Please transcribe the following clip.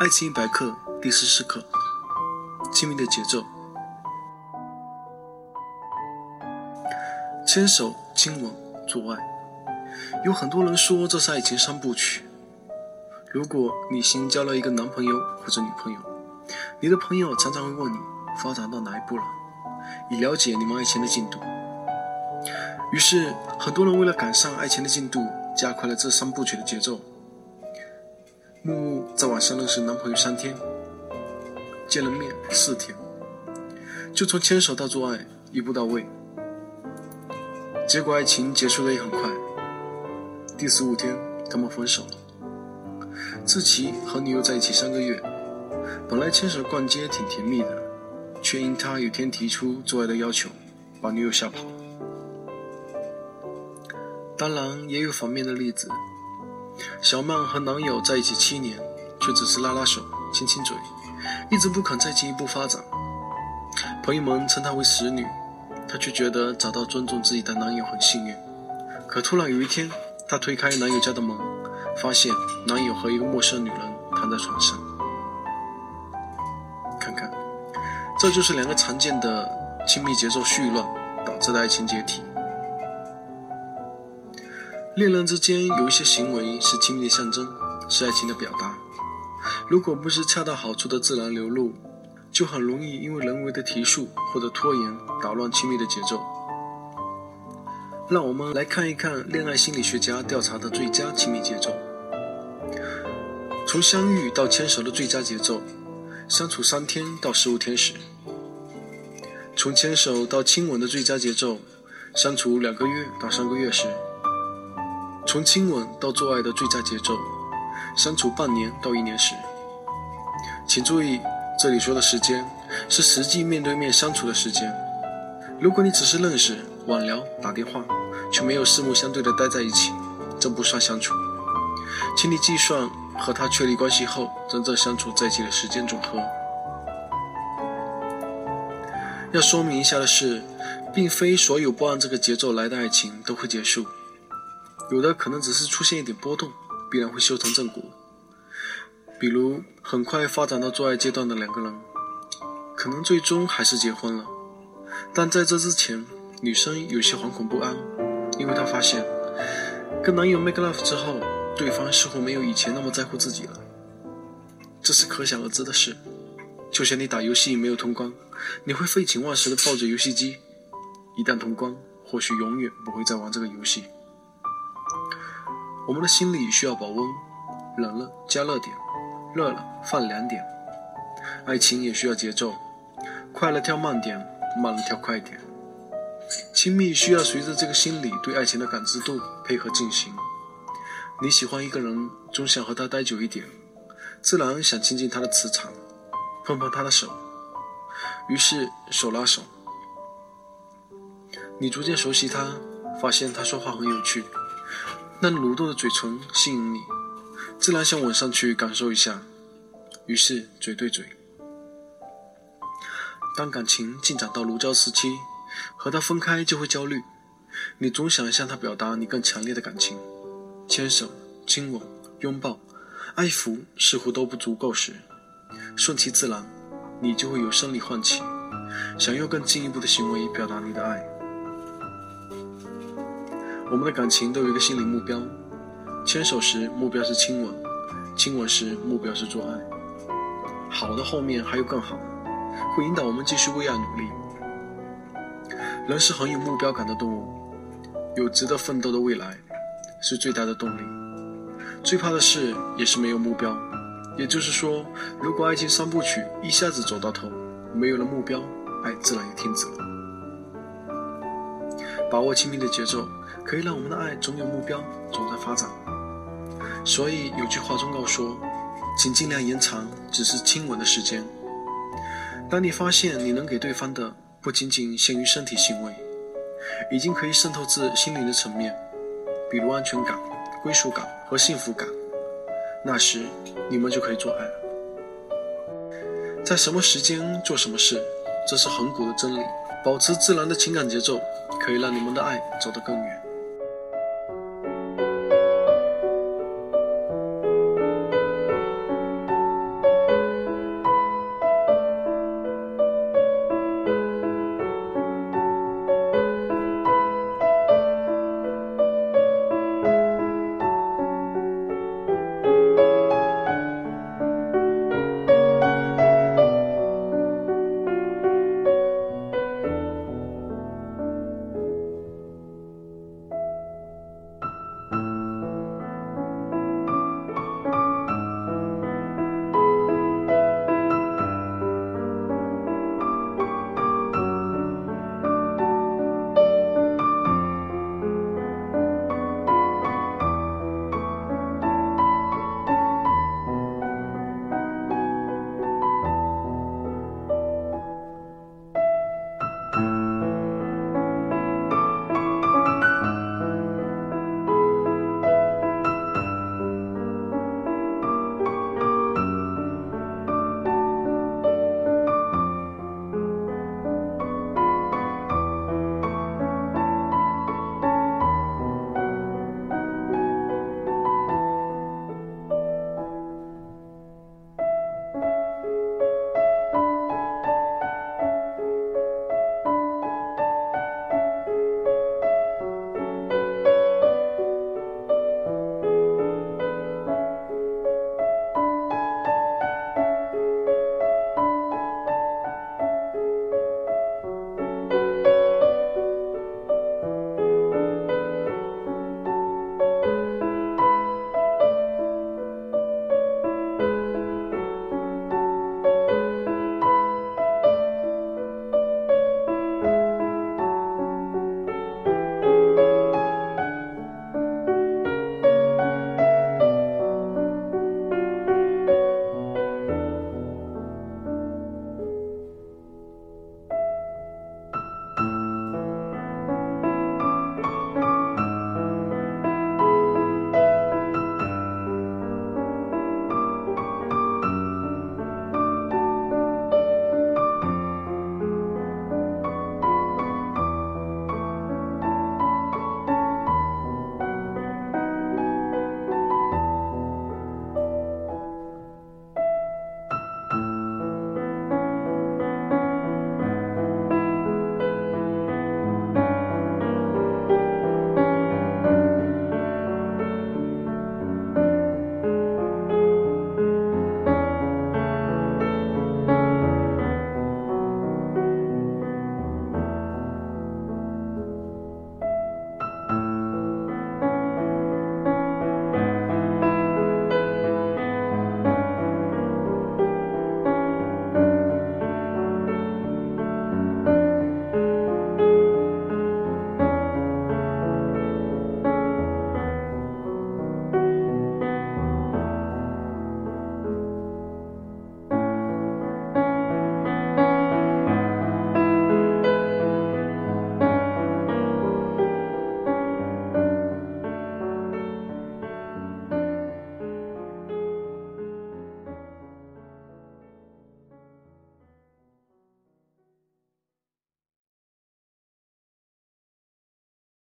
爱情一百课第十四课：亲密的节奏。牵手、亲吻、做爱，有很多人说这是爱情三部曲。如果你新交了一个男朋友或者女朋友，你的朋友常常会问你发展到哪一步了，以了解你们爱情的进度。于是，很多人为了赶上爱情的进度，加快了这三部曲的节奏。木木在网上认识男朋友三天，见了面四天，就从牵手到做爱一步到位。结果爱情结束的也很快，第十五天他们分手了。志奇和女友在一起三个月，本来牵手逛街挺甜蜜的，却因他有天提出做爱的要求，把女友吓跑了。当然也有反面的例子。小曼和男友在一起七年，却只是拉拉手、亲亲嘴，一直不肯再进一步发展。朋友们称她为使女，她却觉得找到尊重自己的男友很幸运。可突然有一天，她推开男友家的门，发现男友和一个陌生女人躺在床上。看看，这就是两个常见的亲密节奏絮乱导致的爱情解体。恋人之间有一些行为是亲密的象征，是爱情的表达。如果不是恰到好处的自然流露，就很容易因为人为的提速或者拖延打乱亲密的节奏。让我们来看一看恋爱心理学家调查的最佳亲密节奏：从相遇到牵手的最佳节奏，相处三天到十五天时；从牵手到亲吻的最佳节奏，相处两个月到三个月时。从亲吻到做爱的最佳节奏，相处半年到一年时，请注意，这里说的时间是实际面对面相处的时间。如果你只是认识、网聊、打电话，却没有四目相对的待在一起，这不算相处。请你计算和他确立关系后真正相处在一起的时间总和。要说明一下的是，并非所有不按这个节奏来的爱情都会结束。有的可能只是出现一点波动，必然会修成正果。比如很快发展到做爱阶段的两个人，可能最终还是结婚了。但在这之前，女生有些惶恐不安，因为她发现跟男友 make love 之后，对方似乎没有以前那么在乎自己了。这是可想而知的事。就像你打游戏没有通关，你会废寝忘食的抱着游戏机；一旦通关，或许永远不会再玩这个游戏。我们的心里需要保温，冷了加热点，热了放凉点。爱情也需要节奏，快了跳慢点，慢了跳快点。亲密需要随着这个心理对爱情的感知度配合进行。你喜欢一个人，总想和他待久一点，自然想亲近他的磁场，碰碰他的手，于是手拉手。你逐渐熟悉他，发现他说话很有趣。那蠕动的嘴唇吸引你，自然想吻上去感受一下，于是嘴对嘴。当感情进展到如胶似漆，和他分开就会焦虑，你总想向他表达你更强烈的感情，牵手、亲吻、拥抱、爱抚似乎都不足够时，顺其自然，你就会有生理唤起，想用更进一步的行为表达你的爱。我们的感情都有一个心理目标，牵手时目标是亲吻，亲吻时目标是做爱。好的后面还有更好，会引导我们继续为爱努力。人是很有目标感的动物，有值得奋斗的未来，是最大的动力。最怕的事也是没有目标，也就是说，如果爱情三部曲一下子走到头，没有了目标，爱自然也停止了。把握亲密的节奏。可以让我们的爱总有目标，总在发展。所以有句话忠告说，请尽量延长只是亲吻的时间。当你发现你能给对方的不仅仅限于身体行为，已经可以渗透至心灵的层面，比如安全感、归属感和幸福感，那时你们就可以做爱了。在什么时间做什么事，这是恒古的真理。保持自然的情感节奏，可以让你们的爱走得更远。